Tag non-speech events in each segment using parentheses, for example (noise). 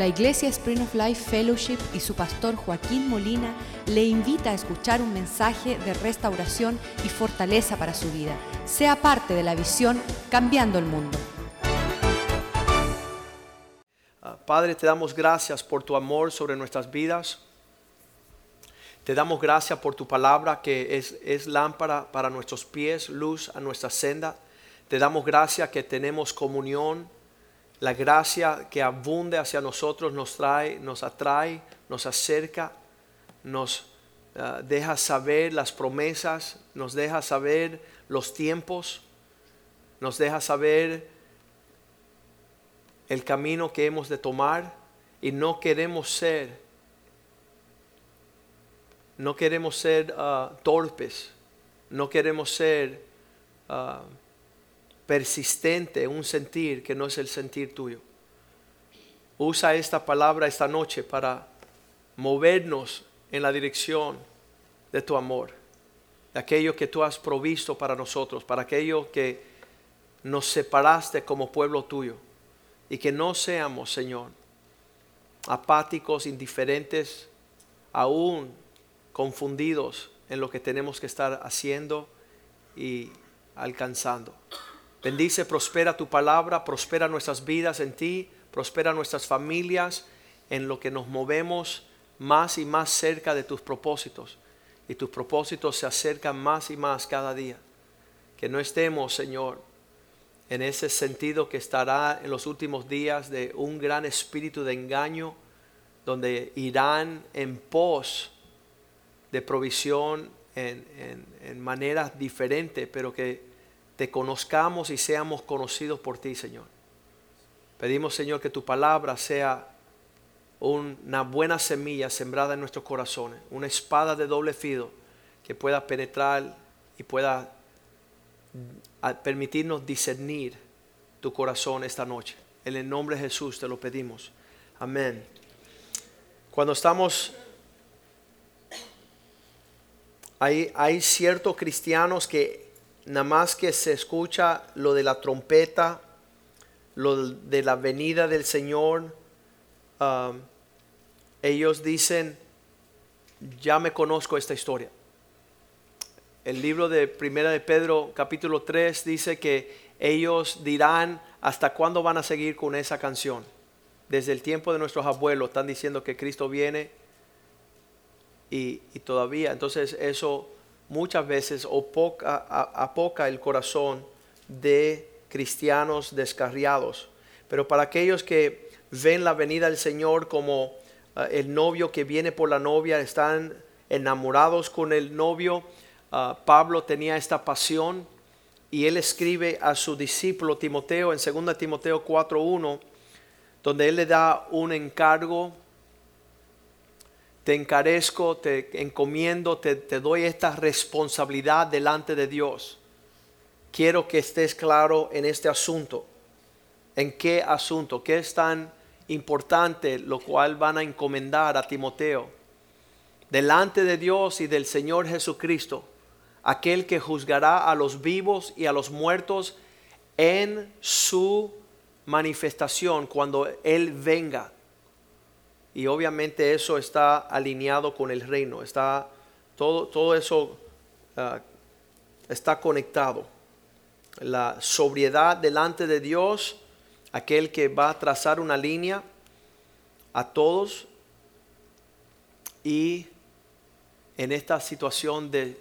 La Iglesia Spring of Life Fellowship y su pastor Joaquín Molina le invita a escuchar un mensaje de restauración y fortaleza para su vida. Sea parte de la visión Cambiando el Mundo. Ah, Padre, te damos gracias por tu amor sobre nuestras vidas. Te damos gracias por tu palabra que es, es lámpara para nuestros pies, luz a nuestra senda. Te damos gracias que tenemos comunión. La gracia que abunde hacia nosotros nos trae, nos atrae, nos acerca, nos ah, deja saber las promesas, nos deja saber los tiempos, nos deja saber el camino que hemos de tomar y no queremos ser no queremos ser ah, torpes, no queremos ser uh, persistentes en un sentir que no es el sentir tuyo. Usa esta palabra esta noche para movernos en la dirección de tu amor, de aquello que tú has provisto para nosotros, para aquello que nos separaste como pueblo tuyo y que no seamos, Señor, apáticos, indiferentes, aún confundidos en lo que tenemos que estar haciendo y alcanzando. Bendice, prospera tu palabra, prospera nuestras vidas en ti, prospera nuestras familias en lo que nos movemos más y más cerca de tus propósitos. Y tus propósitos se acercan más y más cada día. Que no estemos, Señor, en ese sentido que estará en los últimos días de un gran espíritu de engaño, donde irán en pos de provisión en, maneras diferentes, pero que te conozcamos y seamos conocidos por ti, Señor. Pedimos, Señor, que tu palabra sea una buena semilla sembrada en nuestros corazones, una espada de doble filo que pueda penetrar y pueda permitirnos discernir tu corazón esta noche. En el nombre de Jesús te lo pedimos. Amén. Cuando estamos hay, ciertos cristianos que nada más que se escucha lo de la trompeta, lo de la venida del Señor, um, ellos dicen, ya me conozco esta historia. El libro de Primera de Pedro capítulo 3 dice que ellos dirán hasta cuándo van a seguir con esa canción. Desde el tiempo de nuestros abuelos están diciendo que Cristo viene y, todavía, entonces eso muchas veces opoca, apoca el corazón de cristianos descarriados. Pero para aquellos que ven la venida del Señor como ah, el novio que viene por la novia, están enamorados con el novio, ah, Pablo tenía esta pasión y él escribe a su discípulo Timoteo en 2 Timoteo 4.1, donde él le da un encargo te encarezco, te encomiendo, te, doy esta responsabilidad delante de Dios. Quiero que estés claro en este asunto. ¿En qué asunto? ¿Qué es tan importante lo cual van a encomendar a Timoteo? Delante de Dios y del Señor Jesucristo, aquel que juzgará a los vivos y a los muertos en su manifestación cuando Él venga y obviamente eso está alineado con el reino, está todo, todo eso ah, está conectado. La sobriedad delante de Dios, aquel que va a trazar una línea a todos y en esta situación de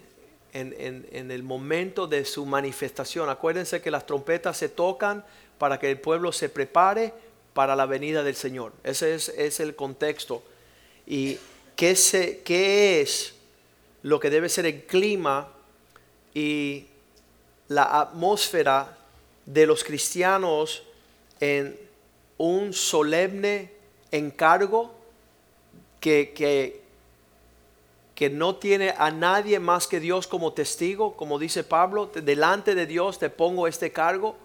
en, en, el momento de su manifestación. Acuérdense que las trompetas se tocan para que el pueblo se prepare para la venida del Señor. Ese es, el contexto. ¿Y qué, se, qué es lo que debe ser el clima y la atmósfera de los cristianos en un solemne encargo que, que, que, no tiene a nadie más que Dios como testigo, como dice Pablo, delante de Dios te pongo este cargo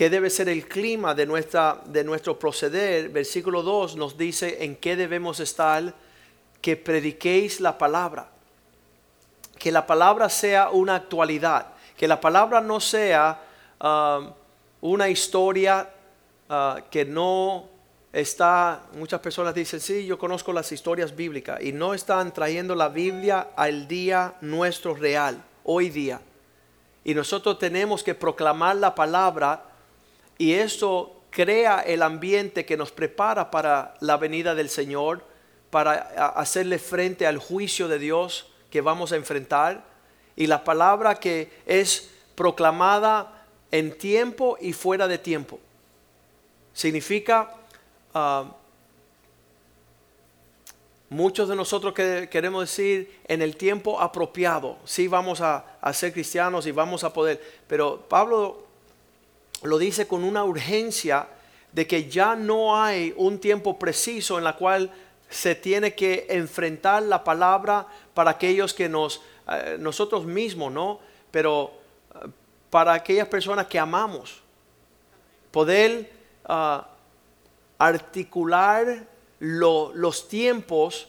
qué debe ser el clima de, nuestra, de nuestro proceder, versículo 2 nos dice en qué debemos estar, que prediquéis la palabra. Que la palabra sea una actualidad, que la palabra no sea um, una historia uh, que no está, muchas personas dicen, sí, yo conozco las historias bíblicas y no están trayendo la Biblia al día nuestro real, hoy día. Y nosotros tenemos que proclamar la palabra y eso crea el ambiente que nos prepara para la venida del Señor, para hacerle frente al juicio de Dios que vamos a enfrentar. Y la palabra que es proclamada en tiempo y fuera de tiempo. Significa, ah, muchos de nosotros que queremos decir en el tiempo apropiado, sí vamos a ser cristianos y vamos a poder, pero Pablo lo dice con una urgencia de que ya no hay un tiempo preciso en la cual se tiene que enfrentar la palabra para aquellos que nos, eh, nosotros mismos, ¿no? Pero eh, para aquellas personas que amamos. Poder ah, articular los tiempos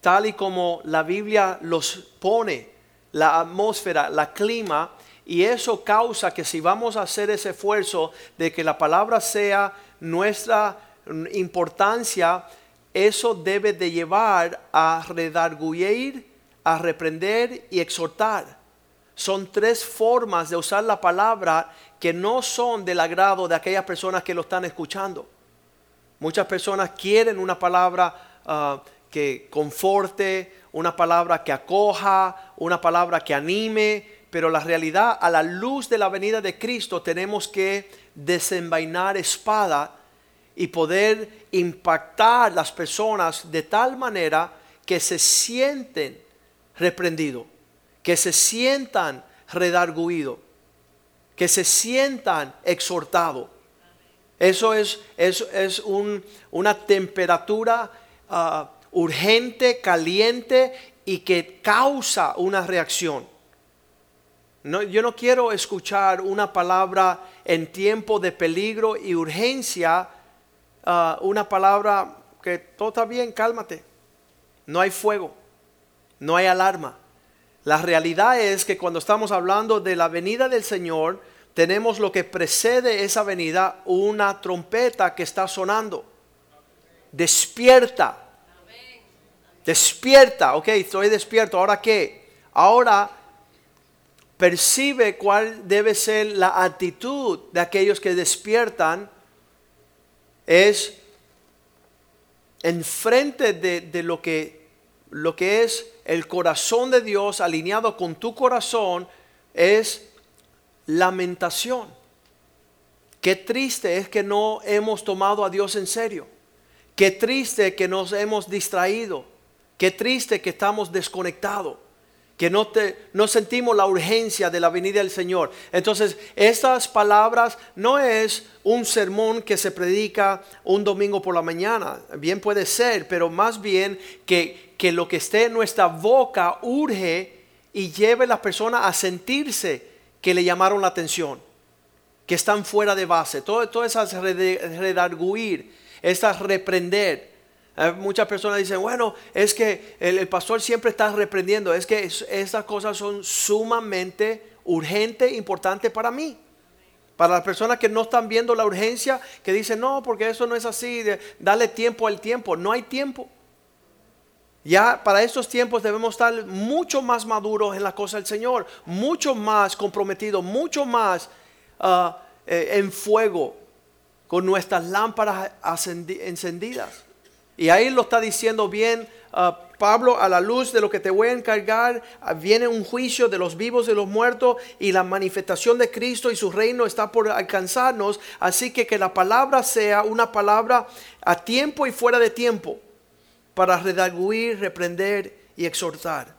tal y como la Biblia los pone, la atmósfera, la clima, y eso causa que si vamos a hacer ese esfuerzo de que la palabra sea nuestra importancia, eso debe de llevar a redarguir, a reprender y exhortar. Son tres formas de usar la palabra que no son del agrado de aquellas personas que lo están escuchando. Muchas personas quieren una palabra ah, que conforte, una palabra que acoja, una palabra que anime, pero la realidad a la luz de la venida de Cristo tenemos que desenvainar espada y poder impactar las personas de tal manera que se sienten reprendidos, que se sientan redarguidos, que se sientan exhortados. Eso es, es una temperatura ah, urgente, caliente y que causa una reacción. No, yo no quiero escuchar una palabra en tiempo de peligro y urgencia, ah, una palabra que todo está bien, cálmate. No hay fuego, no hay alarma. La realidad es que cuando estamos hablando de la venida del Señor, tenemos lo que precede esa venida, una trompeta que está sonando. Despierta. Despierta, ok, estoy despierto. ¿Ahora qué? Ahora percibe cuál debe ser la actitud de aquellos que despiertan, es enfrente de, de lo, que, lo que es el corazón de Dios alineado con tu corazón, es lamentación. Qué triste es que no hemos tomado a Dios en serio. Qué triste que nos hemos distraído. Qué triste que estamos desconectados que no, te, no sentimos la urgencia de la venida del Señor. Entonces, estas palabras no es un sermón que se predica un domingo por la mañana, bien puede ser, pero más bien que, que lo que esté en nuestra boca urge y lleve a la persona a sentirse que le llamaron la atención, que están fuera de base. Todo, todas esas redarguir, esas reprender muchas personas dicen, bueno, es que el, pastor siempre está reprendiendo, es que estas cosas son sumamente urgentes, importantes para mí. Para las personas que no están viendo la urgencia, que dicen, no, porque eso no es así, dale tiempo al tiempo, no hay tiempo. Ya para estos tiempos debemos estar mucho más maduros en la cosa del Señor, mucho más comprometidos, mucho más ah, eh, en fuego con nuestras lámparas encendidas. Y ahí lo está diciendo bien uh, Pablo, a la luz de lo que te voy a encargar, uh, viene un juicio de los vivos y los muertos y la manifestación de Cristo y su reino está por alcanzarnos. Así que que la palabra sea una palabra a tiempo y fuera de tiempo para redarguir, reprender y exhortar.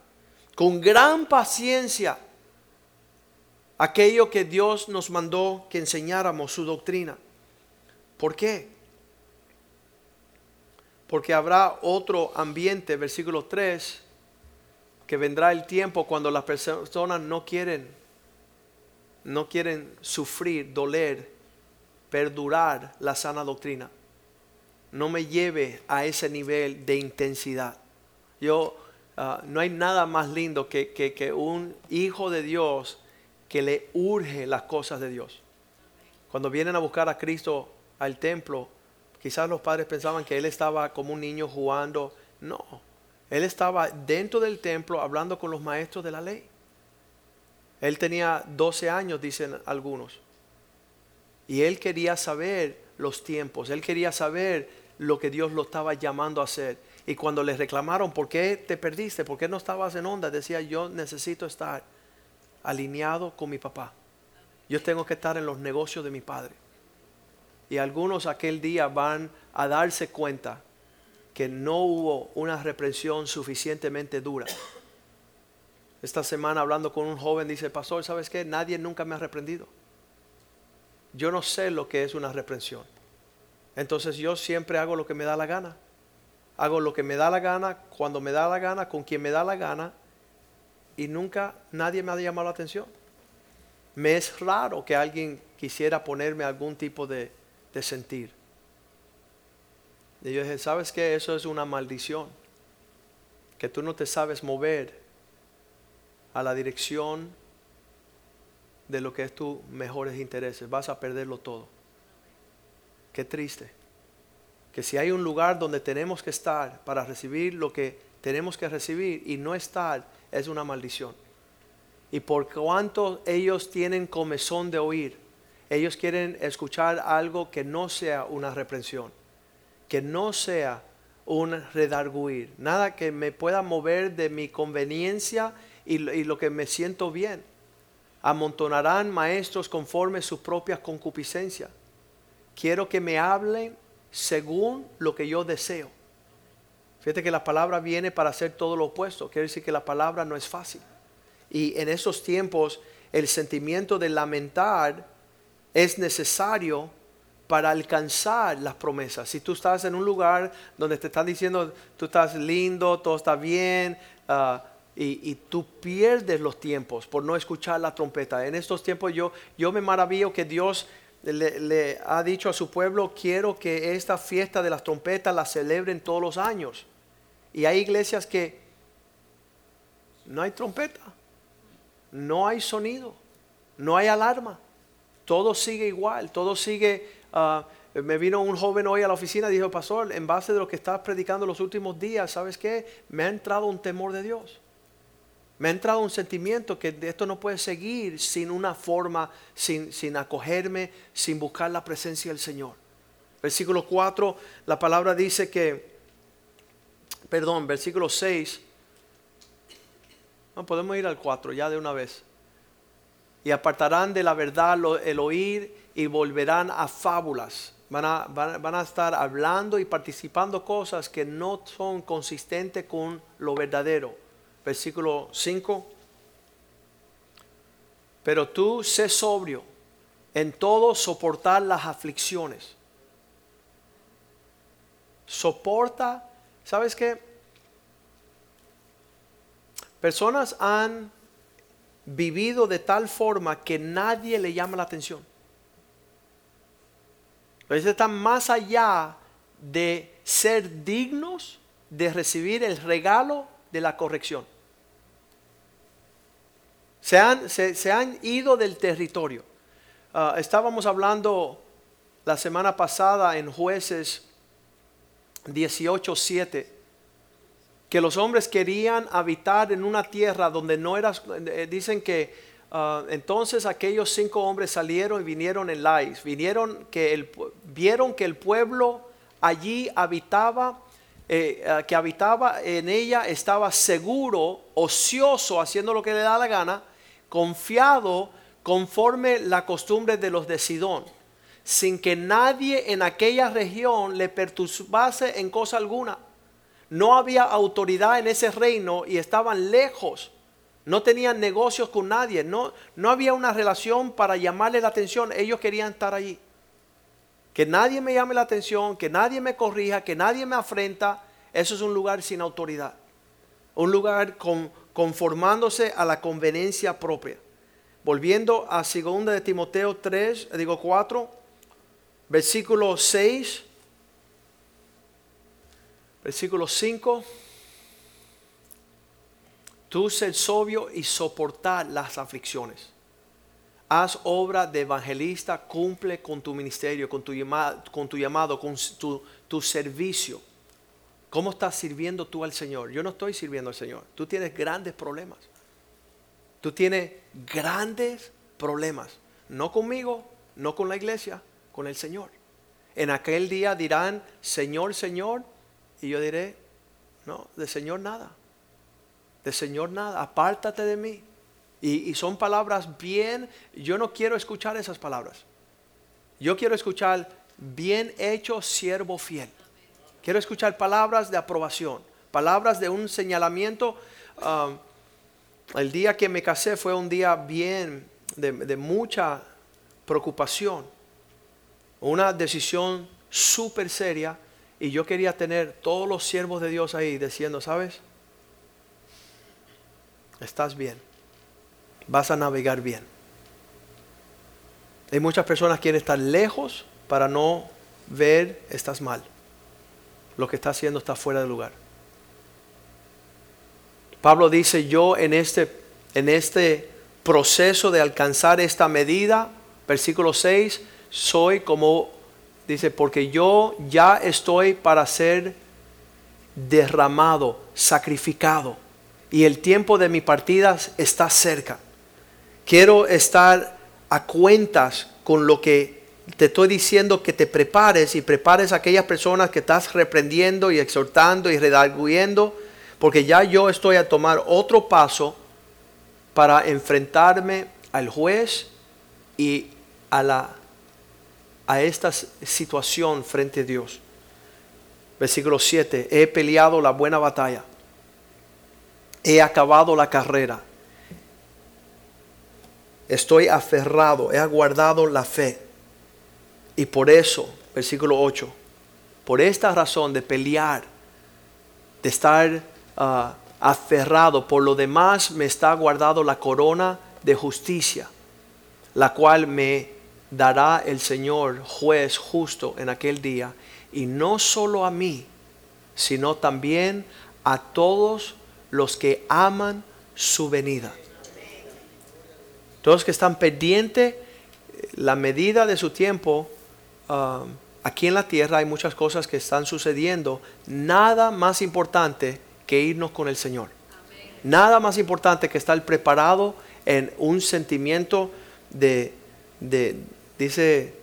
Con gran paciencia aquello que Dios nos mandó que enseñáramos su doctrina. ¿Por qué? Porque habrá otro ambiente, versículo 3, que vendrá el tiempo cuando las personas no quieren, no quieren sufrir, doler, perdurar la sana doctrina. No me lleve a ese nivel de intensidad. Yo, ah, no hay nada más lindo que, que un hijo de Dios que le urge las cosas de Dios. Cuando vienen a buscar a Cristo al templo, Quizás los padres pensaban que él estaba como un niño jugando. No, él estaba dentro del templo hablando con los maestros de la ley. Él tenía 12 años, dicen algunos. Y él quería saber los tiempos, él quería saber lo que Dios lo estaba llamando a hacer. Y cuando le reclamaron, ¿por qué te perdiste? ¿Por qué no estabas en onda? Decía, yo necesito estar alineado con mi papá. Yo tengo que estar en los negocios de mi padre. Y algunos aquel día van a darse cuenta que no hubo una represión suficientemente dura. Esta semana hablando con un joven dice, pastor, ¿sabes qué? Nadie nunca me ha reprendido. Yo no sé lo que es una reprensión. Entonces yo siempre hago lo que me da la gana. Hago lo que me da la gana, cuando me da la gana, con quien me da la gana. Y nunca nadie me ha llamado la atención. Me es raro que alguien quisiera ponerme algún tipo de, de sentir. Y yo dije, ¿sabes qué? Eso es una maldición. Que tú no te sabes mover a la dirección de lo que es tus mejores intereses. Vas a perderlo todo. Qué triste. Que si hay un lugar donde tenemos que estar para recibir lo que tenemos que recibir y no estar, es una maldición. Y por cuanto ellos tienen comezón de oír, ellos quieren escuchar algo que no sea una reprensión, que no sea un redarguir, nada que me pueda mover de mi conveniencia y, lo que me siento bien. Amontonarán maestros conforme sus propias concupiscencias quiero que me hablen según lo que yo deseo. Fíjate que la palabra viene para hacer todo lo opuesto. Quiere decir que la palabra no es fácil. Y en esos tiempos el sentimiento de lamentar es necesario para alcanzar las promesas. Si tú estás en un lugar donde te están diciendo, tú estás lindo, todo está bien, ah, y, tú pierdes los tiempos por no escuchar la trompeta. En estos tiempos yo, yo me maravillo que Dios le, ha dicho a su pueblo, quiero que esta fiesta de las trompetas la celebren todos los años. Y hay iglesias que no hay trompeta, no hay sonido, no hay alarma, todo sigue igual, todo sigue... Ah, me vino un joven hoy a la oficina y dijo, pastor, en base de lo que estás predicando los últimos días, ¿sabes qué? Me ha entrado un temor de Dios. Me ha entrado un sentimiento que esto no puede seguir sin una forma, sin, sin acogerme, sin buscar la presencia del Señor. Versículo 4, la palabra dice que, perdón, versículo 6, no podemos ir al 4 ya de una vez. Y apartarán de la verdad el oír y volverán a fábulas. Van a, van a, estar hablando y participando cosas que no son consistentes con lo verdadero versículo 5. Pero tú sé sobrio en todo soportar las aflicciones. Soporta, ¿sabes qué? Personas han vivido de tal forma que nadie le llama la atención. Veces están más allá de ser dignos de recibir el regalo de la corrección. Se han, se, han ido del territorio. Ah, estábamos hablando la semana pasada en jueces 18.7 que los hombres querían habitar en una tierra donde no era, eh, dicen que ah, entonces aquellos cinco hombres salieron y vinieron en Lais, vinieron que el, vieron que el pueblo allí habitaba, eh, ah, que habitaba en ella estaba seguro, ocioso, haciendo lo que le da la gana, confiado conforme la costumbre de los de Sidón, sin que nadie en aquella región le perturbase en cosa alguna. No había autoridad en ese reino y estaban lejos. No tenían negocios con nadie. No, no había una relación para llamarle la atención. Ellos querían estar allí. Que nadie me llame la atención, que nadie me corrija, que nadie me afrenta. Eso es un lugar sin autoridad. Un lugar con conformándose a la conveniencia propia. Volviendo a 2 de Timoteo 3, digo 4, versículo 6, versículo 5. Tú ser sobrio y soportar las aflicciones. haz obra de evangelista, cumple con tu ministerio, con tu llamado, con tu, tu servicio. ¿Cómo estás sirviendo tú al Señor? Yo no estoy sirviendo al Señor. Tú tienes grandes problemas. Tú tienes grandes problemas. No conmigo, no con la iglesia, con el Señor. En aquel día dirán, Señor, Señor, y yo diré, no, de Señor nada. De Señor nada, apártate de mí. Y, son palabras bien, yo no quiero escuchar esas palabras. Yo quiero escuchar bien hecho, siervo fiel. Quiero escuchar palabras de aprobación, palabras de un señalamiento. Um, el día que me casé fue un día bien, de, de mucha preocupación. Una decisión súper seria. Y yo quería tener todos los siervos de Dios ahí diciendo, ¿sabes? Estás bien vas a navegar bien. Hay muchas personas que quieren estar lejos para no ver, estás mal. Lo que está haciendo está fuera de lugar. Pablo dice, yo en este, en este proceso de alcanzar esta medida, versículo 6, soy como, dice, porque yo ya estoy para ser derramado, sacrificado, y el tiempo de mi partida está cerca. Quiero estar a cuentas con lo que te estoy diciendo que te prepares y prepares a aquellas personas que estás reprendiendo y exhortando y redarguyendo, porque ya yo estoy a tomar otro paso para enfrentarme al juez y a la a esta situación frente a Dios. Versículo 7, he peleado la buena batalla, he acabado la carrera estoy aferrado, he aguardado la fe. Y por eso, versículo 8, por esta razón de pelear, de estar ah, aferrado, por lo demás me está guardado la corona de justicia, la cual me dará el Señor juez justo en aquel día, y no solo a mí, sino también a todos los que aman su venida. Todos que están pendientes, la medida de su tiempo, um, aquí en la tierra hay muchas cosas que están sucediendo. Nada más importante que irnos con el Señor. Nada más importante que estar preparado en un sentimiento de, dice,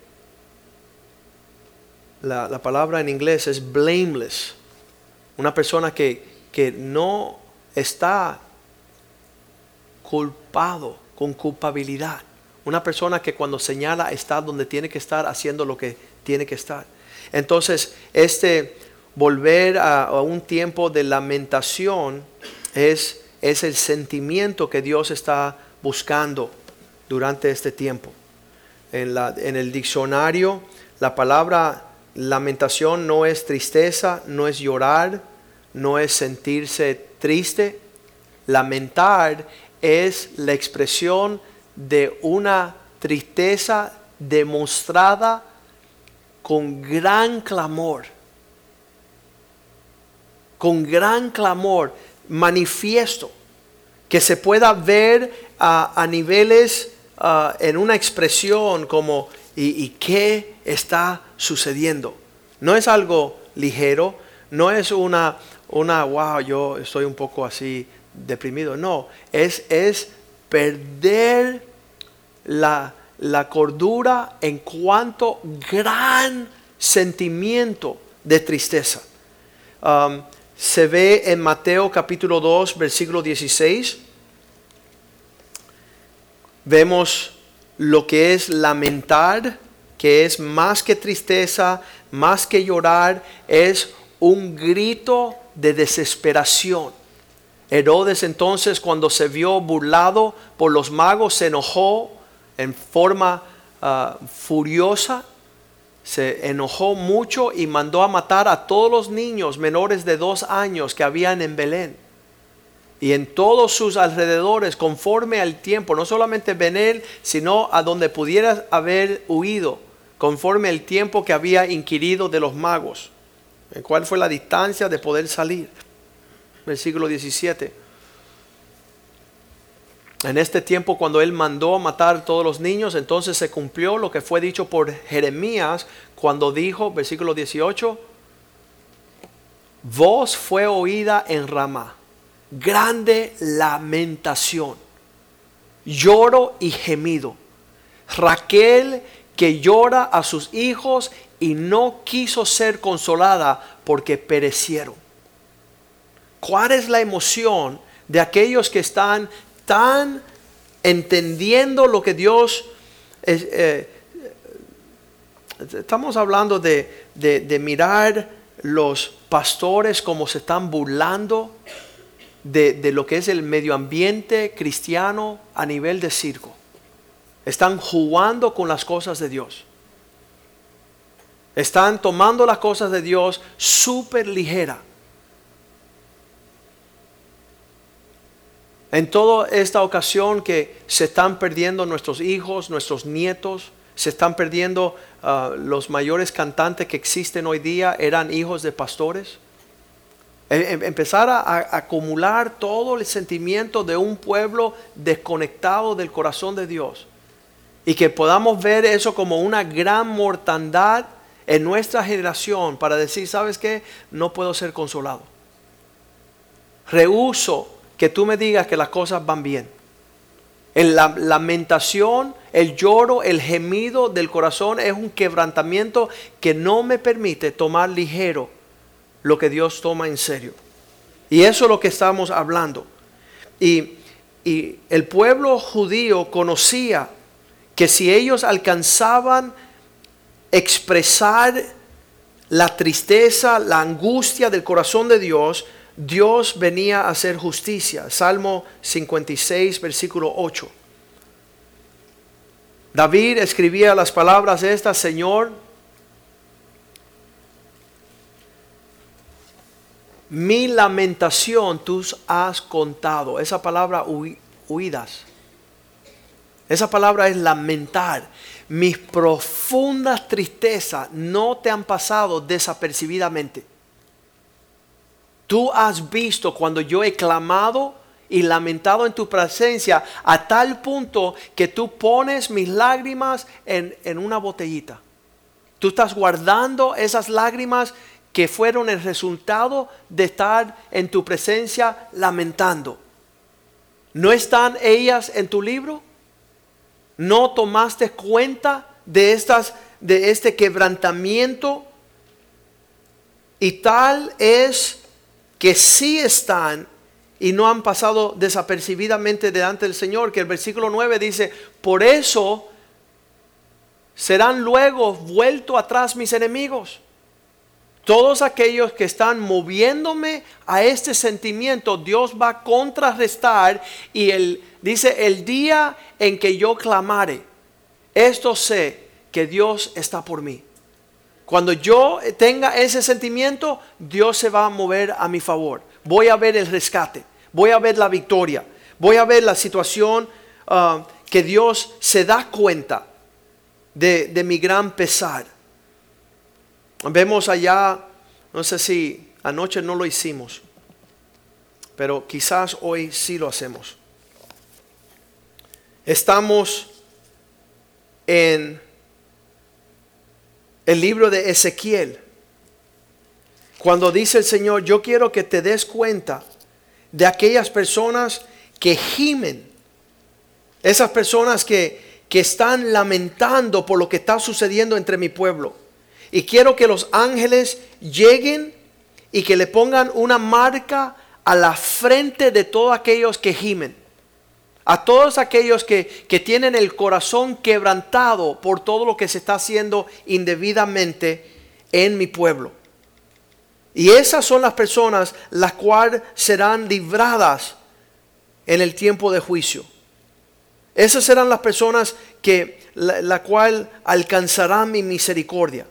la, palabra en inglés es blameless. Una persona que, que no está culpado con culpabilidad. Una persona que cuando señala está donde tiene que estar haciendo lo que tiene que estar. Entonces, este volver a, un tiempo de lamentación es, es el sentimiento que Dios está buscando durante este tiempo. En, el diccionario, la palabra lamentación no es tristeza, no es llorar, no es sentirse triste. Lamentar es la expresión de una tristeza demostrada con gran clamor, con gran clamor manifiesto, que se pueda ver a niveles en una expresión como ¿y, ¿y qué está sucediendo? No es algo ligero, no es una, una, wow, yo estoy un poco así deprimido, no, es, es perder la, cordura en cuanto gran sentimiento de tristeza. Se ve en Mateo capítulo 2, versículo 16. Vemos lo que es lamentar, que es más que tristeza, más que llorar, es un grito de desesperación. Herodes entonces cuando se vio burlado por los magos se enojó en forma ah, furiosa, se enojó mucho y mandó a matar a todos los niños menores de dos años que habían en Belén. Y en todos sus alrededores, conforme al tiempo, no solamente Belén, sino a donde pudiera haber huido, conforme al tiempo que había inquirido de los magos. ¿Cuál fue la distancia de poder salir? versículo 17. En este tiempo cuando él mandó matar todos los niños, entonces se cumplió lo que fue dicho por Jeremías cuando dijo, versículo 18, voz fue oída en Ramá, grande lamentación, lloro y gemido. Raquel que llora a sus hijos y no quiso ser consolada porque perecieron. ¿Cuál es la emoción de aquellos que están tan entendiendo lo que Dios... Eh, estamos hablando de, de, mirar los pastores como se están burlando de, de, lo que es el medio ambiente cristiano a nivel de circo. Están jugando con las cosas de Dios. Están tomando las cosas de Dios súper ligera. En toda esta ocasión que se están perdiendo nuestros hijos, nuestros nietos, se están perdiendo ah, los mayores cantantes que existen hoy día, eran hijos de pastores. E, em, empezar a, acumular todo el sentimiento de un pueblo desconectado del corazón de Dios. Y que podamos ver eso como una gran mortandad en nuestra generación para decir, ¿sabes qué? No puedo ser consolado. Rehuso que tú me digas que las cosas van bien. En la lamentación, el lloro, el gemido del corazón es un quebrantamiento que no me permite tomar ligero lo que Dios toma en serio. Y eso es lo que estamos hablando. Y, y el pueblo judío conocía que si ellos alcanzaban expresar la tristeza, la angustia del corazón de Dios, Dios venía a hacer justicia. Salmo 56, versículo 8. David escribía las palabras estas, Señor, mi lamentación tú has contado. Esa palabra huidas. Esa palabra es lamentar. Mis profundas tristezas no te han pasado desapercibidamente. Tú has visto cuando yo he clamado y lamentado en tu presencia a tal punto que tú pones mis lágrimas en, en una botellita. Tú estás guardando esas lágrimas que fueron el resultado de estar en tu presencia lamentando. ¿No están ellas en tu libro? ¿No tomaste cuenta de estas de este quebrantamiento? Y tal es que sí están y no han pasado desapercibidamente delante del Señor, que el versículo 9 dice, por eso serán luego vuelto atrás mis enemigos. Todos aquellos que están moviéndome a este sentimiento, Dios va a contrarrestar y él dice, el día en que yo clamare, esto sé que Dios está por mí. Cuando yo tenga ese sentimiento, Dios se va a mover a mi favor. Voy a ver el rescate, voy a ver la victoria, voy a ver la situación ah, que Dios se da cuenta de, de mi gran pesar. Vemos allá, no sé si anoche no lo hicimos, pero quizás hoy sí lo hacemos. Estamos en el libro de Ezequiel, cuando dice el Señor, yo quiero que te des cuenta de aquellas personas que gimen, esas personas que, están lamentando por lo que está sucediendo entre mi pueblo. Y quiero que los ángeles lleguen y que le pongan una marca a la frente de todos aquellos que gimen a todos aquellos que, tienen el corazón quebrantado por todo lo que se está haciendo indebidamente en mi pueblo. Y esas son las personas las cuales serán libradas en el tiempo de juicio. Esas serán las personas que la, la cual alcanzarán mi misericordia.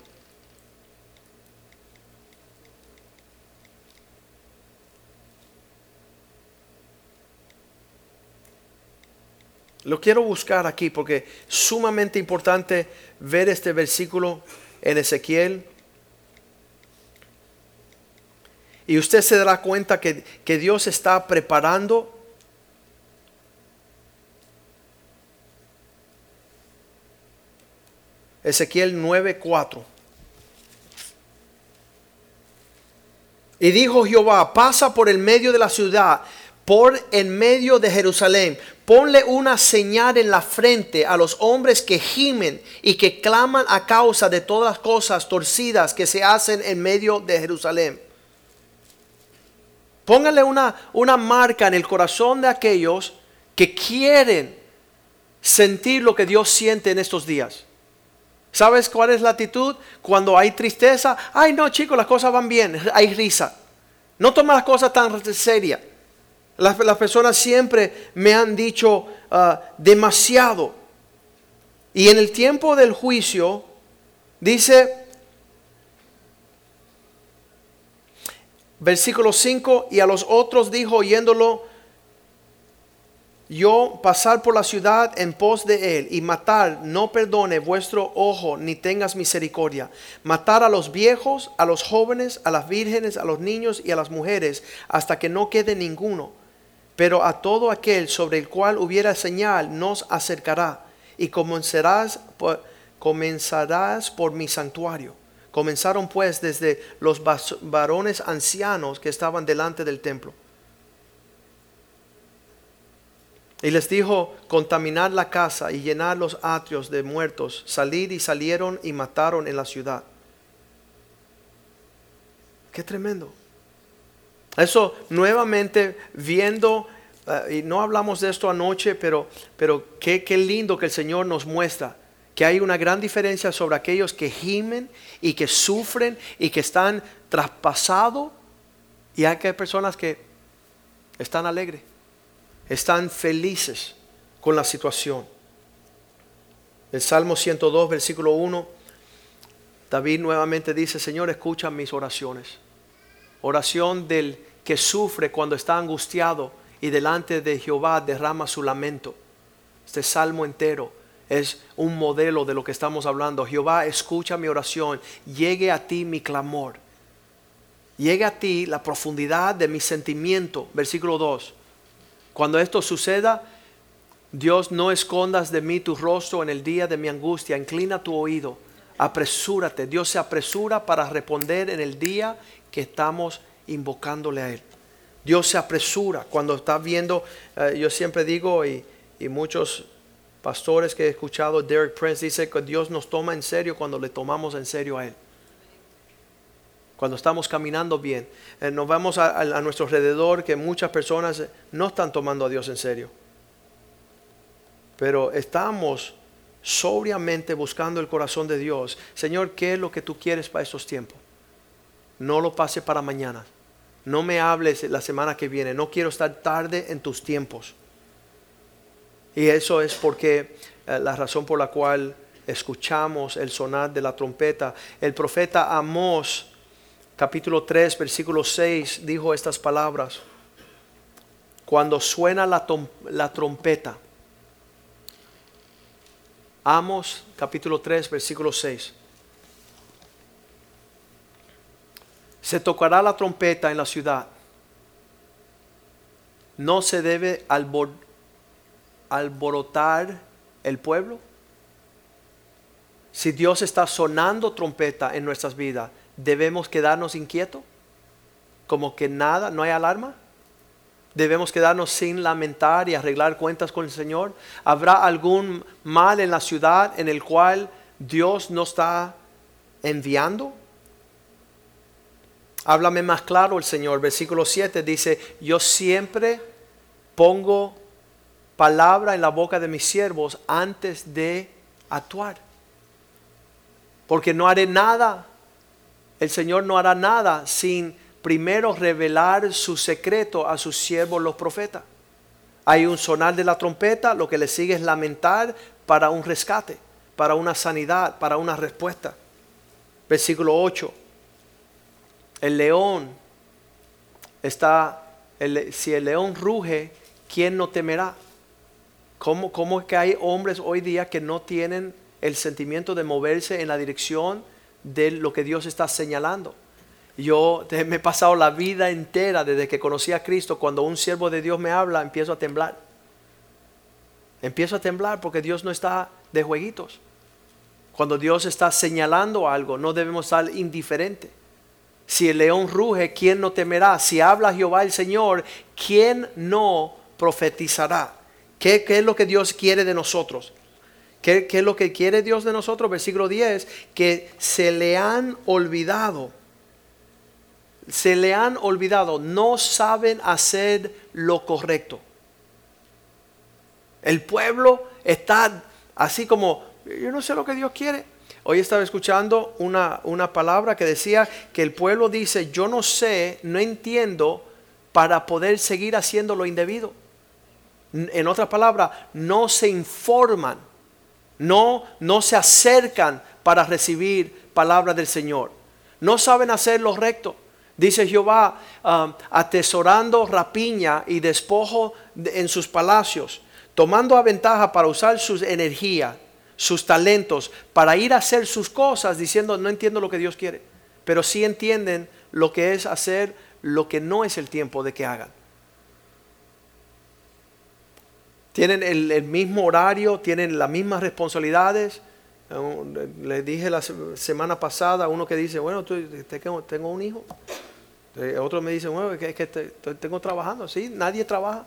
Lo quiero buscar aquí porque es sumamente importante ver este versículo en Ezequiel. Y usted se dará cuenta que, que Dios está preparando Ezequiel 9:4. Y dijo Jehová, pasa por el medio de la ciudad, por en medio de Jerusalén, ponle una señal en la frente a los hombres que gimen y que claman a causa de todas las cosas torcidas que se hacen en medio de Jerusalén. Póngale una, una marca en el corazón de aquellos que quieren sentir lo que Dios siente en estos días. ¿Sabes cuál es la actitud? Cuando hay tristeza, ay no chicos, las cosas van bien, hay risa. No toma las cosas tan serias. Las, personas siempre me han dicho ah, demasiado. Y en el tiempo del juicio, dice, versículo 5, y a los otros dijo oyéndolo, yo pasar por la ciudad en pos de él y matar, no perdone vuestro ojo ni tengas misericordia. Matar a los viejos, a los jóvenes, a las vírgenes, a los niños y a las mujeres, hasta que no quede ninguno. Pero a todo aquel sobre el cual hubiera señal nos acercará y comenzarás por, comenzarás por mi santuario. Comenzaron pues desde los varones ancianos que estaban delante del templo Y les dijo, contaminar la casa y llenar los atrios de muertos, salir y salieron y mataron en la ciudad. Qué tremendo. Eso nuevamente viendo, eh, y no hablamos de esto anoche, pero, pero qué, qué lindo que el Señor nos muestra que hay una gran diferencia sobre aquellos que gimen y que sufren y que están traspasados y hay que personas que están alegres están felices con la situación. El Salmo 102, versículo 1, David nuevamente dice, Señor, escucha mis oraciones. Oración del que sufre cuando está angustiado y delante de Jehová derrama su lamento. Este salmo entero es un modelo de lo que estamos hablando. Jehová, escucha mi oración, llegue a ti mi clamor. Llegue a ti la profundidad de mi sentimiento. Versículo 2. Cuando esto suceda, Dios no escondas de mí tu rostro en el día de mi angustia, inclina tu oído, apresúrate. Dios se apresura para responder en el día que estamos invocándole a Él. Dios se apresura cuando está viendo, eh, yo siempre digo, y, muchos pastores que he escuchado, Derek Prince dice que Dios nos toma en serio cuando le tomamos en serio a Él cuando estamos caminando bien. Eh, nos vamos a, nuestro alrededor que muchas personas no están tomando a Dios en serio. Pero estamos sobriamente buscando el corazón de Dios. Señor, ¿qué es lo que tú quieres para estos tiempos? No lo pase para mañana. No me hables la semana que viene. No quiero estar tarde en tus tiempos. Y eso es porque eh, la razón por la cual escuchamos el sonar de la trompeta. El profeta Amós capítulo 3, versículo 6, dijo estas palabras. Cuando suena la, la trompeta. Amos, capítulo 3, versículo 6. Se tocará la trompeta en la ciudad. No se debe alborotar el pueblo. Si Dios está sonando trompeta en nuestras vidas, debemos quedarnos inquietos, como que nada, no hay alarma. Debemos quedarnos sin lamentar y arreglar cuentas con el Señor. ¿Habrá algún mal en la ciudad en el cual Dios no está enviando? Háblame más claro el Señor. Versículo 7 dice, yo siempre pongo palabra en la boca de mis siervos antes de actuar. Porque no haré nada el Señor no hará nada sin primero revelar su secreto a sus siervos los profetas. Hay un sonar de la trompeta, lo que le sigue es lamentar para un rescate, para una sanidad, para una respuesta. Versículo 8. El león está, si el león ruge, ¿quién no temerá? ¿Cómo, ¿Cómo es que hay hombres hoy día que no tienen el sentimiento de moverse en la dirección de lo que Dios está señalando. Yo me he pasado la vida entera desde que conocí a Cristo, cuando un siervo de Dios me habla, empiezo a temblar. Empiezo a temblar porque Dios no está de jueguitos. Cuando Dios está señalando algo, no debemos estar indiferentes. Si el león ruge, ¿quién no temerá? Si habla Jehová el Señor, ¿quién no profetizará? ¿Qué, es lo que Dios quiere de nosotros? ¿Qué, ¿Qué, es lo que quiere Dios de nosotros? Versículo 10, que se le han olvidado. Se le han olvidado, no saben hacer lo correcto. El pueblo está así como, yo no sé lo que Dios quiere. Hoy estaba escuchando una, una palabra que decía que el pueblo dice, yo no sé, no entiendo para poder seguir haciendo lo indebido. En otras palabras, no se informan, no, no se acercan para recibir palabra del Señor. No saben hacer lo recto. Dice Jehová, um, atesorando rapiña y despojo en sus palacios tomando a ventaja para usar sus energías, sus talentos, para ir a hacer sus cosas diciendo, no entiendo lo que Dios quiere, pero sí entienden lo que es hacer lo que no es el tiempo de que hagan. Tienen el, mismo horario, tienen las mismas responsabilidades. Le dije la semana pasada a uno que dice, bueno, tengo un hijo. Eh, otro me dice, bueno, es que tengo trabajando. Sí, nadie trabaja.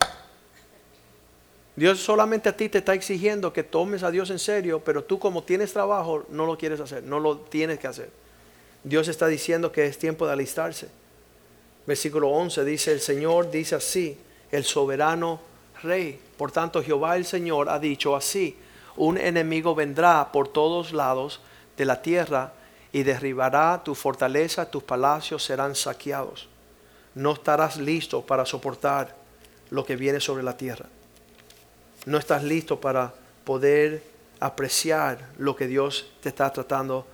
Dios solamente a ti te está exigiendo que tomes a Dios en serio, pero tú como tienes trabajo no lo quieres hacer, no lo tienes que hacer. Dios está diciendo que es tiempo de alistarse. Versículo 11 dice, el Señor dice así, el soberano rey. Por tanto, Jehová el Señor ha dicho así, un enemigo vendrá por todos lados de la tierra y derribará tu fortaleza, tus palacios serán saqueados. No estarás listo para soportar lo que viene sobre la tierra no estás listo para poder apreciar lo que Dios te está tratando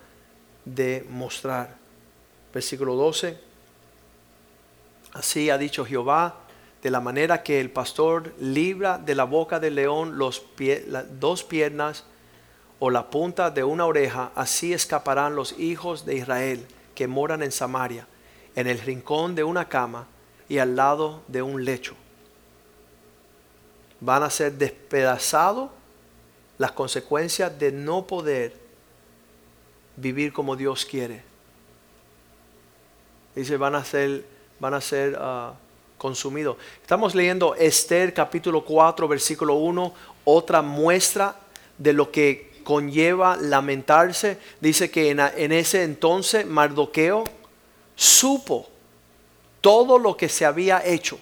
de mostrar. Versículo 12. Así ha dicho Jehová, de la manera que el pastor libra de la boca del león los las dos piernas o la punta de una oreja, así escaparán los hijos de Israel que moran en Samaria, en el rincón de una cama y al lado de un lecho van a ser despedazados las consecuencias de no poder vivir como Dios quiere. Dice, van a ser, van a ser ah, consumidos. Estamos leyendo Esther capítulo 4, versículo 1, otra muestra de lo que conlleva lamentarse. Dice que en, en ese entonces Mardoqueo supo todo lo que se había hecho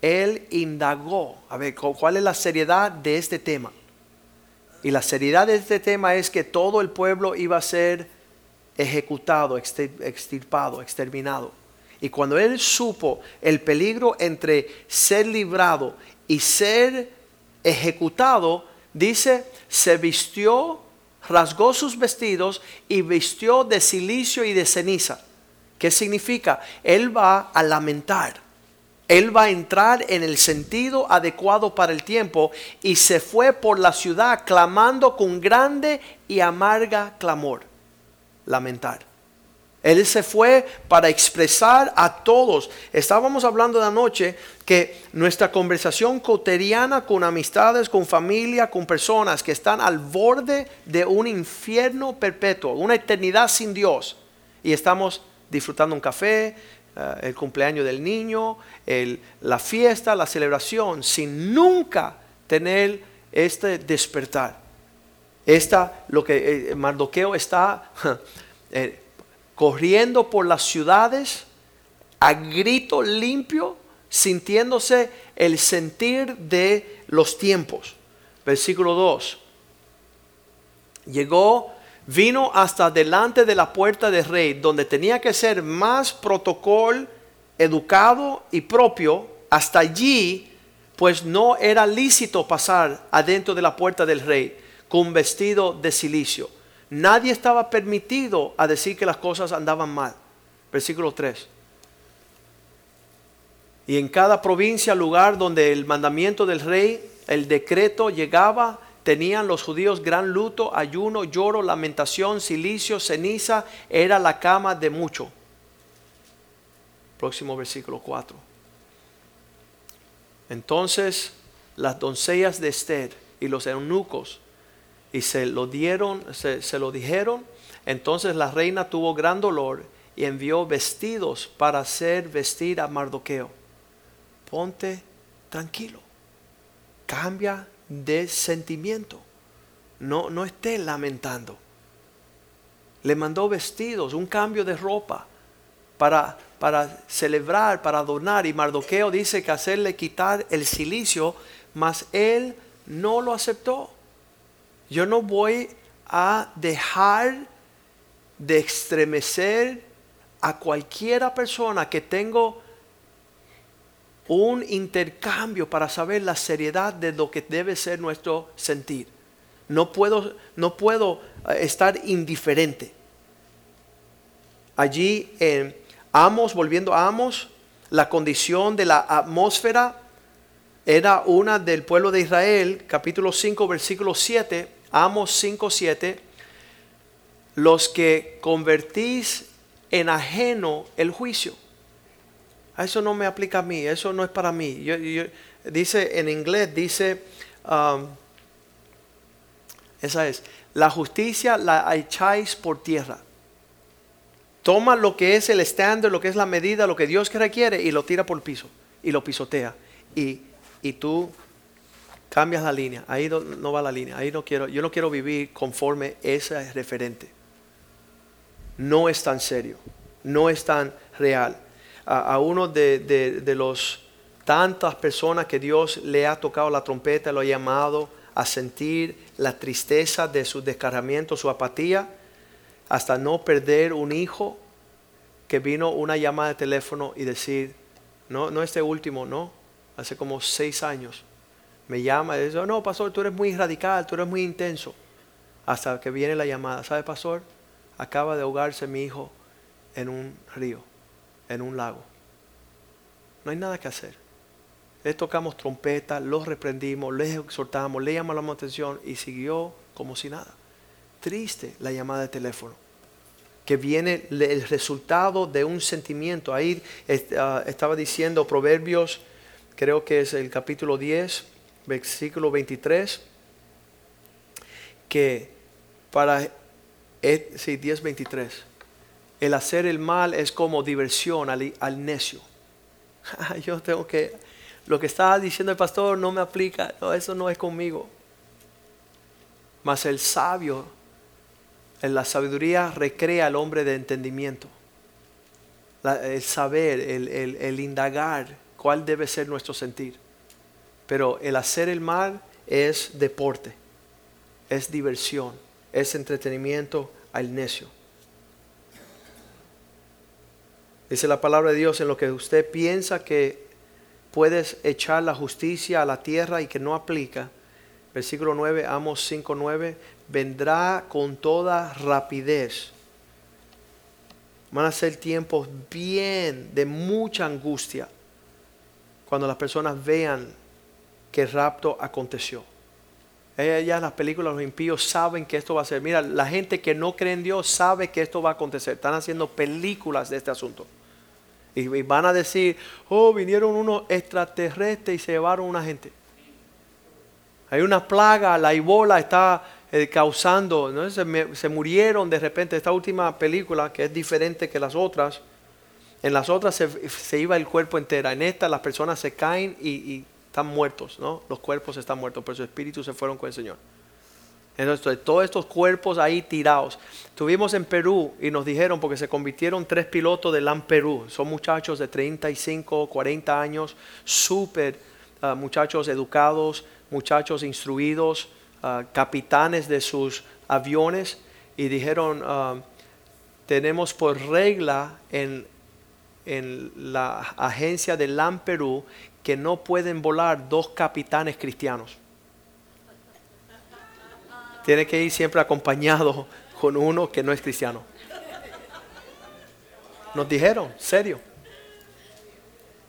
él indagó, a ver, ¿cuál es la seriedad de este tema? Y la seriedad de este tema es que todo el pueblo iba a ser ejecutado, extirpado, exterminado. Y cuando él supo el peligro entre ser librado y ser ejecutado, dice, se vistió, rasgó sus vestidos y vistió de silicio y de ceniza. ¿Qué significa? Él va a lamentar él va a entrar en el sentido adecuado para el tiempo y se fue por la ciudad clamando con grande y amarga clamor. Lamentar. Él se fue para expresar a todos. Estábamos hablando de anoche que nuestra conversación cotidiana con amistades, con familia, con personas que están al borde de un infierno perpetuo, una eternidad sin Dios. Y estamos disfrutando un café, eh, el cumpleaños del niño, la fiesta, la celebración, sin nunca tener este despertar. Esta, lo que eh, Mardoqueo está (laughs) eh, corriendo por las ciudades a grito limpio, sintiéndose el sentir de los tiempos. Versículo 2. Llegó vino hasta delante de la puerta del rey, donde tenía que ser más protocolo, educado y propio, hasta allí, pues no era lícito pasar adentro de la puerta del rey con vestido de silicio. Nadie estaba permitido a decir que las cosas andaban mal. Versículo 3. Y en cada provincia, lugar donde el mandamiento del rey, el decreto llegaba, tenían los judíos gran luto, ayuno, lloro, lamentación, silicio, ceniza, era la cama de mucho. Próximo versículo 4. Entonces las doncellas de Esther y los eunucos y se lo dieron, se, se lo dijeron. Entonces la reina tuvo gran dolor y envió vestidos para hacer vestir a Mardoqueo. Ponte tranquilo. Cambia de sentimiento. No, no esté lamentando. Le mandó vestidos, un cambio de ropa para, para celebrar, para adornar. Y Mardoqueo dice que hacerle quitar el silicio, mas él no lo aceptó. Yo no voy a dejar de estremecer a cualquiera persona que tengo un intercambio para saber la seriedad de lo que debe ser nuestro sentir. No puedo, no puedo eh, estar indiferente. Allí en Amos, volviendo a Amos, la condición de la atmósfera era una del pueblo de Israel, capítulo 5, versículo 7, Amos 5, 7, los que convertís en ajeno el juicio. Eso no me aplica a mí, eso no es para mí. dice en inglés, dice, um, esa es, la justicia la echáis por tierra. Toma lo que es el estándar, lo que es la medida, lo que Dios requiere y lo tira por el piso y lo pisotea. Y, y tú cambias la línea. Ahí no, va la línea. Ahí no quiero, yo no quiero vivir conforme ese referente. No es tan serio, no es tan real. A, uno de, de los tantas personas que Dios le ha tocado la trompeta, lo ha llamado a sentir la tristeza de su descargamiento, su apatía, hasta no perder un hijo que vino una llamada de teléfono y decir, no, no este último, no, hace como seis años, me llama y dice, no, pastor, tú eres muy radical, tú eres muy intenso. Hasta que viene la llamada, ¿sabe, pastor? Acaba de ahogarse mi hijo en un río, en un lago. No hay nada que hacer. Le tocamos trompeta, los reprendimos, les exhortamos, le llamamos la atención y siguió como si nada. Triste la llamada de teléfono. Que viene el resultado de un sentimiento. Ahí ah, estaba diciendo Proverbios, creo que es el capítulo 10, versículo 23, que para, sí, 10, 23, el hacer el mal es como diversión al, al necio. (laughs) Yo tengo que, lo que está diciendo el pastor no me aplica, no, eso no es conmigo. Mas el sabio, en la sabiduría recrea al hombre de entendimiento. el saber, el, el indagar cuál debe ser nuestro sentir. Pero el hacer el mal es deporte, es diversión, es entretenimiento al necio. Dice la palabra de Dios en lo que usted piensa que puedes echar la justicia a la tierra y que no aplica. Versículo 9, Amos 5.9, vendrá con toda rapidez. Van a ser tiempos bien de mucha angustia cuando las personas vean que el rapto aconteció. En las películas, los impíos saben que esto va a ser. Mira, la gente que no cree en Dios sabe que esto va a acontecer. Están haciendo películas de este asunto. Y, van a decir, oh, vinieron unos extraterrestres y se llevaron una gente. Hay una plaga, la ebola está eh, causando, ¿no? se, se, murieron de repente. Esta última película, que es diferente que las otras, en las otras se, iba el cuerpo entera. En esta las personas se caen y están muertos, ¿no? Los cuerpos están muertos, pero su espíritu se fueron con el Señor. Entonces, todos estos cuerpos ahí tirados. Estuvimos en Perú y nos dijeron, porque se convirtieron tres pilotos de LAN Perú, son muchachos de 35, 40 años, súper ah, muchachos educados, muchachos instruidos, ah, capitanes de sus aviones, y dijeron, ah, tenemos por regla en, en la agencia de LAN Perú que no pueden volar dos capitanes cristianos. Tiene que ir siempre acompañado con uno que no es cristiano. Nos dijeron, serio.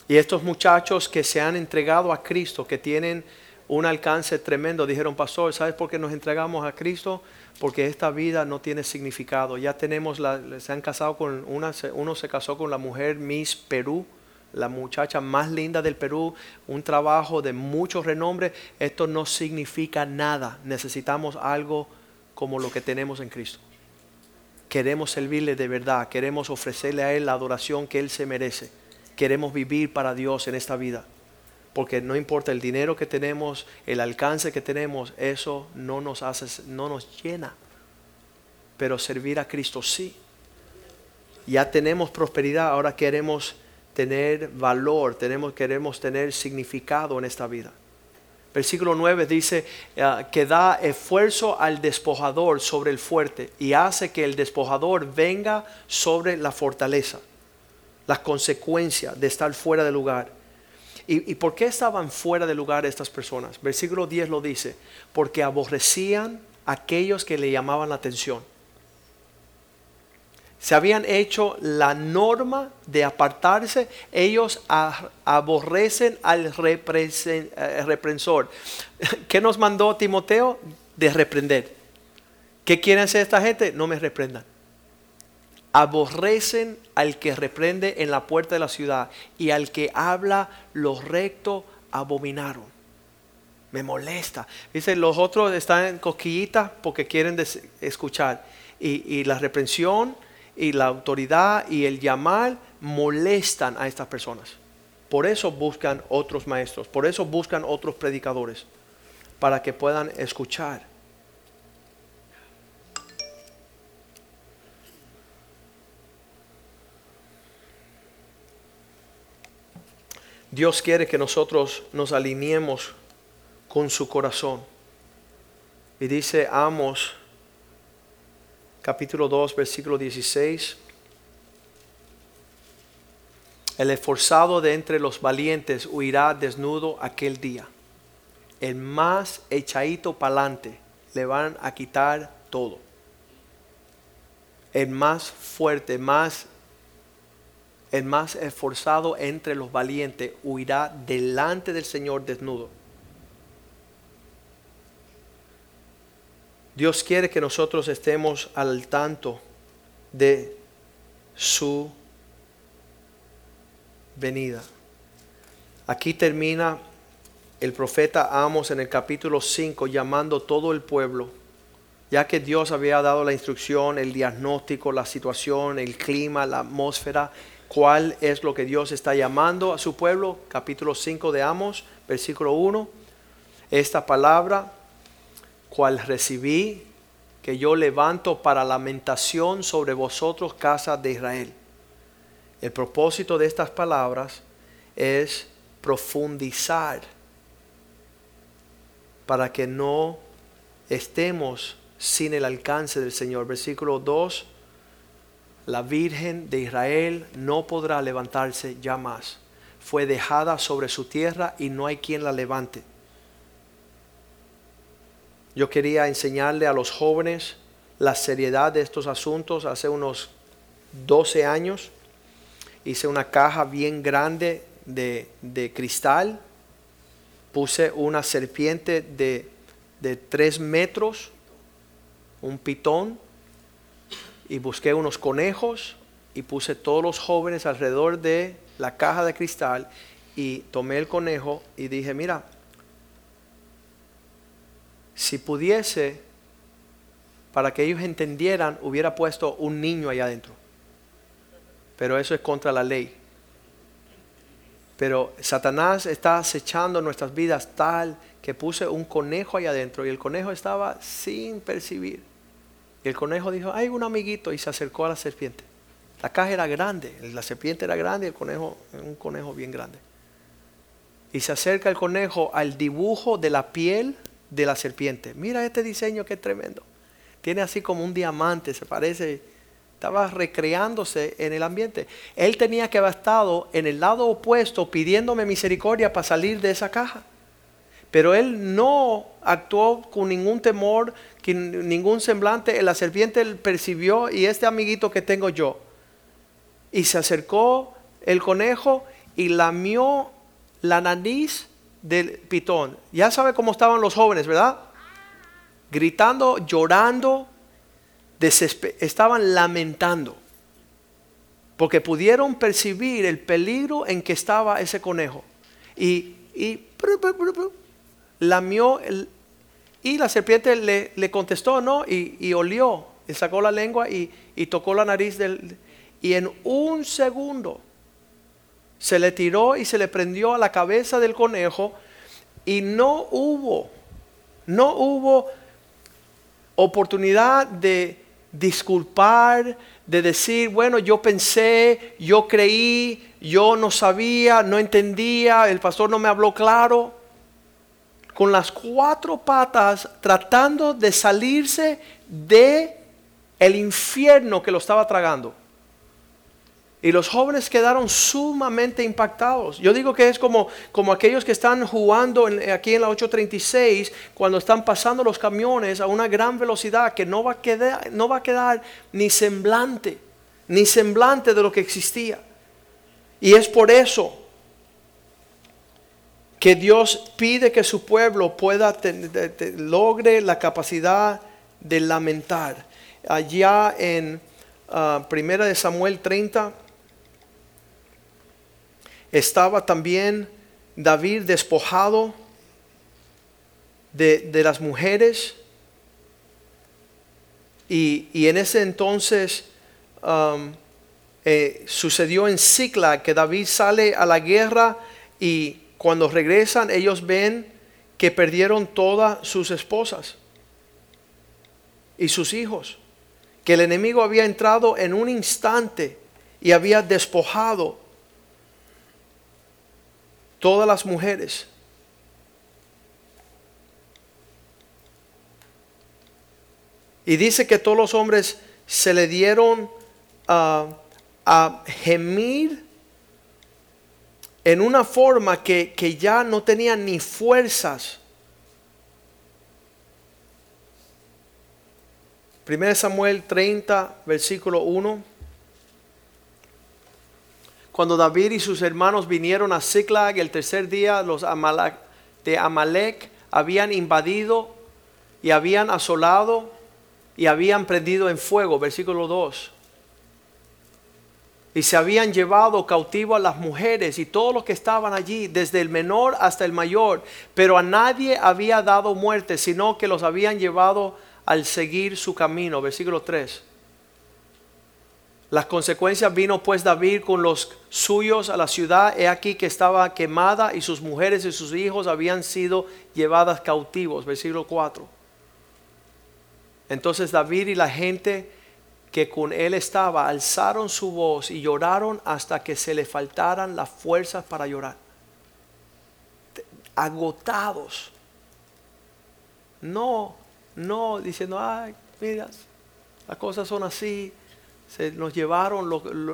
Y estos muchachos que se han entregado a Cristo, que tienen un alcance tremendo, dijeron, pastor, ¿sabes por qué nos entregamos a Cristo? Porque esta vida no tiene significado. Ya tenemos, la, se han casado con una, uno se casó con la mujer Miss Perú la muchacha más linda del Perú, un trabajo de mucho renombre, esto no significa nada. Necesitamos algo como lo que tenemos en Cristo. Queremos servirle de verdad, queremos ofrecerle a Él la adoración que Él se merece. Queremos vivir para Dios en esta vida. Porque no importa el dinero que tenemos, el alcance que tenemos, eso no nos hace, no nos llena. Pero servir a Cristo sí. Ya tenemos prosperidad, ahora queremos tener valor, tenemos, queremos tener significado en esta vida. Versículo 9 dice eh, que da esfuerzo al despojador sobre el fuerte y hace que el despojador venga sobre la fortaleza. Las consecuencias de estar fuera de lugar. ¿Y, ¿Y por qué estaban fuera de lugar estas personas? Versículo 10 lo dice, porque aborrecían a aquellos que le llamaban la atención se habían hecho la norma de apartarse, ellos aborrecen al eh, reprensor. (laughs) ¿Qué nos mandó Timoteo? De reprender. ¿Qué quieren hacer esta gente? No me reprendan. Aborrecen al que reprende en la puerta de la ciudad y al que habla lo recto abominaron. Me molesta. Dice, los otros están en cosquillitas porque quieren escuchar. Y, y la reprensión y la autoridad y el llamar molestan a estas personas. Por eso buscan otros maestros, por eso buscan otros predicadores, para que puedan escuchar. Dios quiere que nosotros nos alineemos con su corazón. Y dice Amos capítulo 2, versículo 16. El esforzado de entre los valientes huirá desnudo aquel día. El más echadito pa'lante le van a quitar todo. El más fuerte, más el más esforzado entre los valientes huirá delante del Señor desnudo. Dios quiere que nosotros estemos al tanto de su venida. Aquí termina el profeta Amos en el capítulo 5 llamando todo el pueblo, ya que Dios había dado la instrucción, el diagnóstico, la situación, el clima, la atmósfera, cuál es lo que Dios está llamando a su pueblo. Capítulo 5 de Amos, versículo 1. Esta palabra cual recibí, que yo levanto para lamentación sobre vosotros, casa de Israel. El propósito de estas palabras es profundizar para que no estemos sin el alcance del Señor. Versículo 2, la Virgen de Israel no podrá levantarse ya más. Fue dejada sobre su tierra y no hay quien la levante. Yo quería enseñarle a los jóvenes la seriedad de estos asuntos hace unos 12 años. Hice una caja bien grande de, cristal. Puse una serpiente de, de 3 metros, un pitón, y busqué unos conejos y puse todos los jóvenes alrededor de la caja de cristal y tomé el conejo y dije, mira, si pudiese, para que ellos entendieran, hubiera puesto un niño allá adentro. Pero eso es contra la ley. Pero Satanás está acechando nuestras vidas tal que puse un conejo allá adentro y el conejo estaba sin percibir. Y el conejo dijo, hay un amiguito y se acercó a la serpiente. La caja era grande, la serpiente era grande y el conejo, un conejo bien grande. Y se acerca el conejo al dibujo de la piel de la serpiente. Mira este diseño que es tremendo. Tiene así como un diamante, se parece. Estaba recreándose en el ambiente. Él tenía que haber estado en el lado opuesto pidiéndome misericordia para salir de esa caja. Pero él no actuó con ningún temor, ningún semblante. La serpiente percibió y este amiguito que tengo yo. Y se acercó el conejo y lamió la nariz del pitón. Ya sabe cómo estaban los jóvenes, ¿verdad? Gritando, llorando, estaban lamentando. porque pudieron percibir el peligro en que estaba ese conejo. Y, y lamió el, y la serpiente le, le contestó, ¿no? Y, y, olió, y sacó la lengua y, y tocó la nariz del... Y en un segundo se le tiró y se le prendió a la cabeza del conejo y no hubo, no hubo oportunidad de disculpar, de decir, bueno, yo pensé, yo creí, yo no sabía, no entendía, el pastor no me habló claro, con las cuatro patas tratando de salirse de el infierno que lo estaba tragando. Y los jóvenes quedaron sumamente impactados. Yo digo que es como, como aquellos que están jugando aquí en la 836 cuando están pasando los camiones a una gran velocidad que no va a quedar, no va a quedar ni semblante, ni semblante de lo que existía. Y es por eso que Dios pide que su pueblo pueda logre la capacidad de lamentar. Allá en uh, Primera de Samuel 30 estaba también David despojado de, las mujeres. Y, en ese entonces um, eh, sucedió en Cicla que David sale a la guerra y cuando regresan ellos ven que perdieron todas sus esposas y sus hijos. Que el enemigo había entrado en un instante y había despojado todas las mujeres. Y dice que todos los hombres se le dieron a gemir en una forma que, que ya no tenían ni fuerzas. 1 Samuel 30, versículo 1. Cuando David y sus hermanos vinieron a Ziklag el tercer día, los de Amalek habían invadido y habían asolado y habían prendido en fuego, versículo 2. Y se habían llevado cautivo a las mujeres y todos los que estaban allí, desde el menor hasta el mayor, pero a nadie había dado muerte, sino que los habían llevado al seguir su camino, versículo 3. Las consecuencias vino pues David con los suyos a la ciudad, he aquí que estaba quemada y sus mujeres y sus hijos habían sido llevadas cautivos, versículo 4. Entonces David y la gente que con él estaba alzaron su voz y lloraron hasta que se le faltaran las fuerzas para llorar. Agotados. No, no diciendo, ay, mira, las cosas son así, se nos llevaron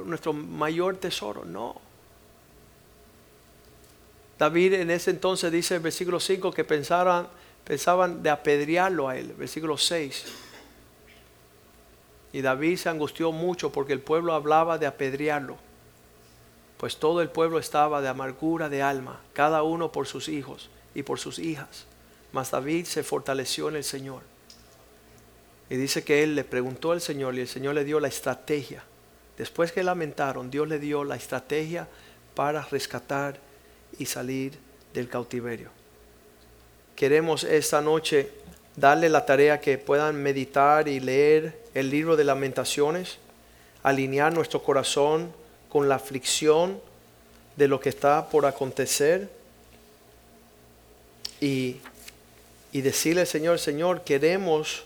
nuestro mayor tesoro. No. David en ese entonces dice en versículo 5 que pensaban, pensaban de apedrearlo a él. Versículo 6. Y David se angustió mucho porque el pueblo hablaba de apedrearlo. Pues todo el pueblo estaba de amargura de alma, cada uno por sus hijos y por sus hijas. Mas David se fortaleció en el Señor. Y dice que él le preguntó al Señor y el Señor le dio la estrategia. Después que lamentaron, Dios le dio la estrategia para rescatar y salir del cautiverio. Queremos esta noche darle la tarea que puedan meditar y leer el libro de lamentaciones, alinear nuestro corazón con la aflicción de lo que está por acontecer y, y decirle Señor, Señor, queremos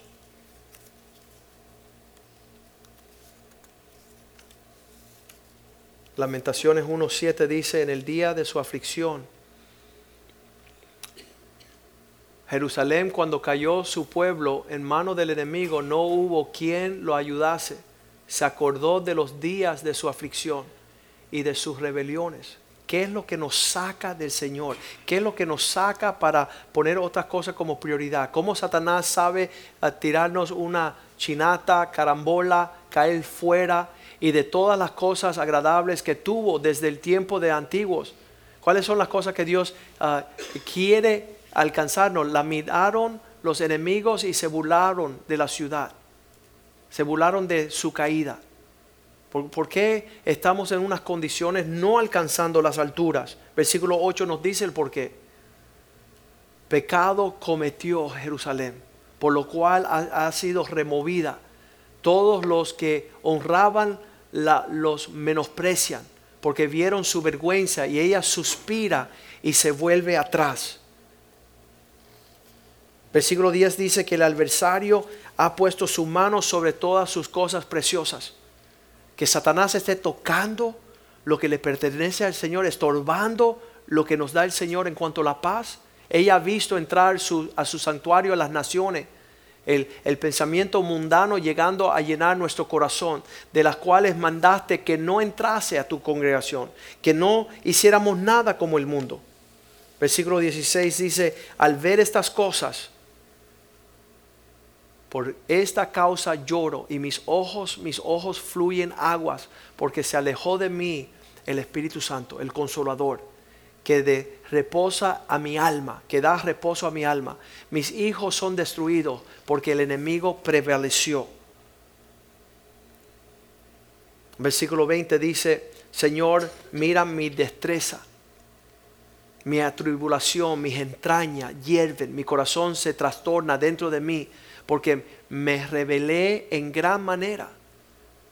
Lamentaciones 1.7 dice, en el día de su aflicción, Jerusalén cuando cayó su pueblo en mano del enemigo, no hubo quien lo ayudase. Se acordó de los días de su aflicción y de sus rebeliones. ¿Qué es lo que nos saca del Señor? ¿Qué es lo que nos saca para poner otras cosas como prioridad? ¿Cómo Satanás sabe tirarnos una chinata, carambola, caer fuera y de todas las cosas agradables que tuvo desde el tiempo de antiguos. ¿Cuáles son las cosas que Dios ah, quiere alcanzarnos? La miraron los enemigos y se burlaron de la ciudad. Se burlaron de su caída. ¿Por, qué estamos en unas condiciones no alcanzando las alturas? Versículo 8 nos dice el por qué. Pecado cometió Jerusalén, por lo cual ha, ha sido removida. Todos los que honraban la, los menosprecian, porque vieron su vergüenza y ella suspira y se vuelve atrás. Versículo 10 dice que el adversario ha puesto su mano sobre todas sus cosas preciosas. Que Satanás esté tocando lo que le pertenece al Señor, estorbando lo que nos da el Señor en cuanto a la paz. Ella ha visto entrar su, a su santuario a las naciones. El, pensamiento mundano llegando a llenar nuestro corazón, de las cuales mandaste que no entrase a tu congregación, que no hiciéramos nada como el mundo. Versículo 16 dice, al ver estas cosas, por esta causa lloro y mis ojos, mis ojos fluyen aguas, porque se alejó de mí el Espíritu Santo, el consolador, que de reposa a mi alma, que da reposo a mi alma. Mis hijos son destruidos porque el enemigo prevaleció. Versículo 20 dice, Señor, mira mi destreza, mi atribulación, mis entrañas hierven, mi corazón se trastorna dentro de mí porque me rebelé en gran manera.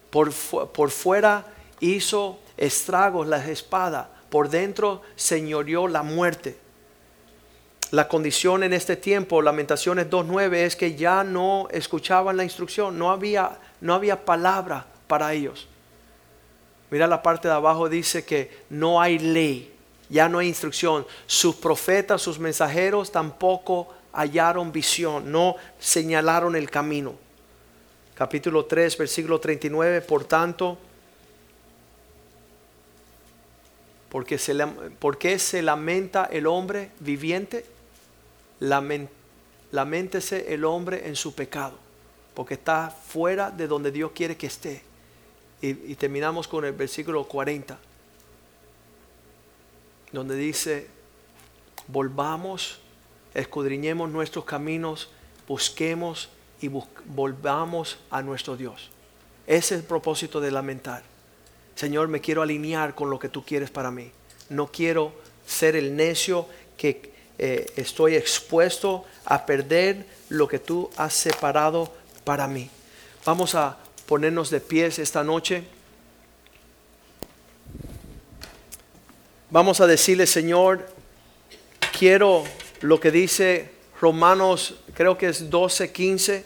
Por, por fuera hizo estragos la espada, por dentro señoreó la muerte. La condición en este tiempo, Lamentaciones 2.9, es que ya no escuchaban la instrucción, no había, no había palabra para ellos. Mira la parte de abajo, dice que no hay ley, ya no hay instrucción. Sus profetas, sus mensajeros tampoco hallaron visión, no señalaron el camino. Capítulo 3, versículo 39, por tanto, porque se, ¿por qué se lamenta el hombre viviente? lamentese el hombre en su pecado, porque está fuera de donde Dios quiere que esté. Y, y terminamos con el versículo 40, donde dice, volvamos escudriñemos nuestros caminos, busquemos y volvamos a nuestro Dios. Ese es el propósito de lamentar. Señor, me quiero alinear con lo que tú quieres para mí. No quiero ser el necio que eh, estoy expuesto a perder lo que tú has separado para mí. Vamos a ponernos de pies esta noche. Vamos a decirle, Señor, quiero lo que dice Romanos, creo que es 12, 15.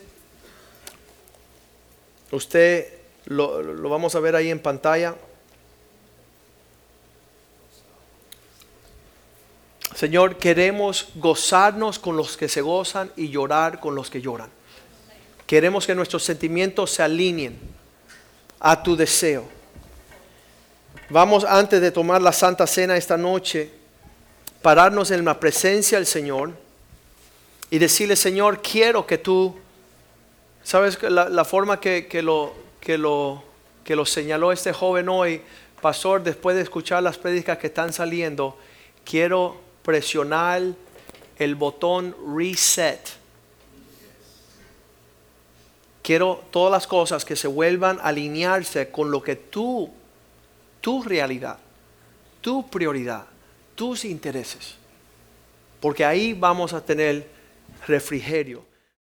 Usted lo, lo vamos a ver ahí en pantalla. Señor, queremos gozarnos con los que se gozan y llorar con los que lloran. Queremos que nuestros sentimientos se alineen a tu deseo. Vamos antes de tomar la Santa Cena esta noche pararnos en la presencia del Señor y decirle, Señor, quiero que tú, ¿sabes la, forma que, lo, que, lo, que lo señaló este joven hoy? Pastor, después de escuchar las prédicas que están saliendo, quiero presionar el botón reset. Quiero todas las cosas que se vuelvan a alinearse con lo que tú, tu realidad, tu prioridad tus intereses. Porque ahí vamos a tener refrigerio.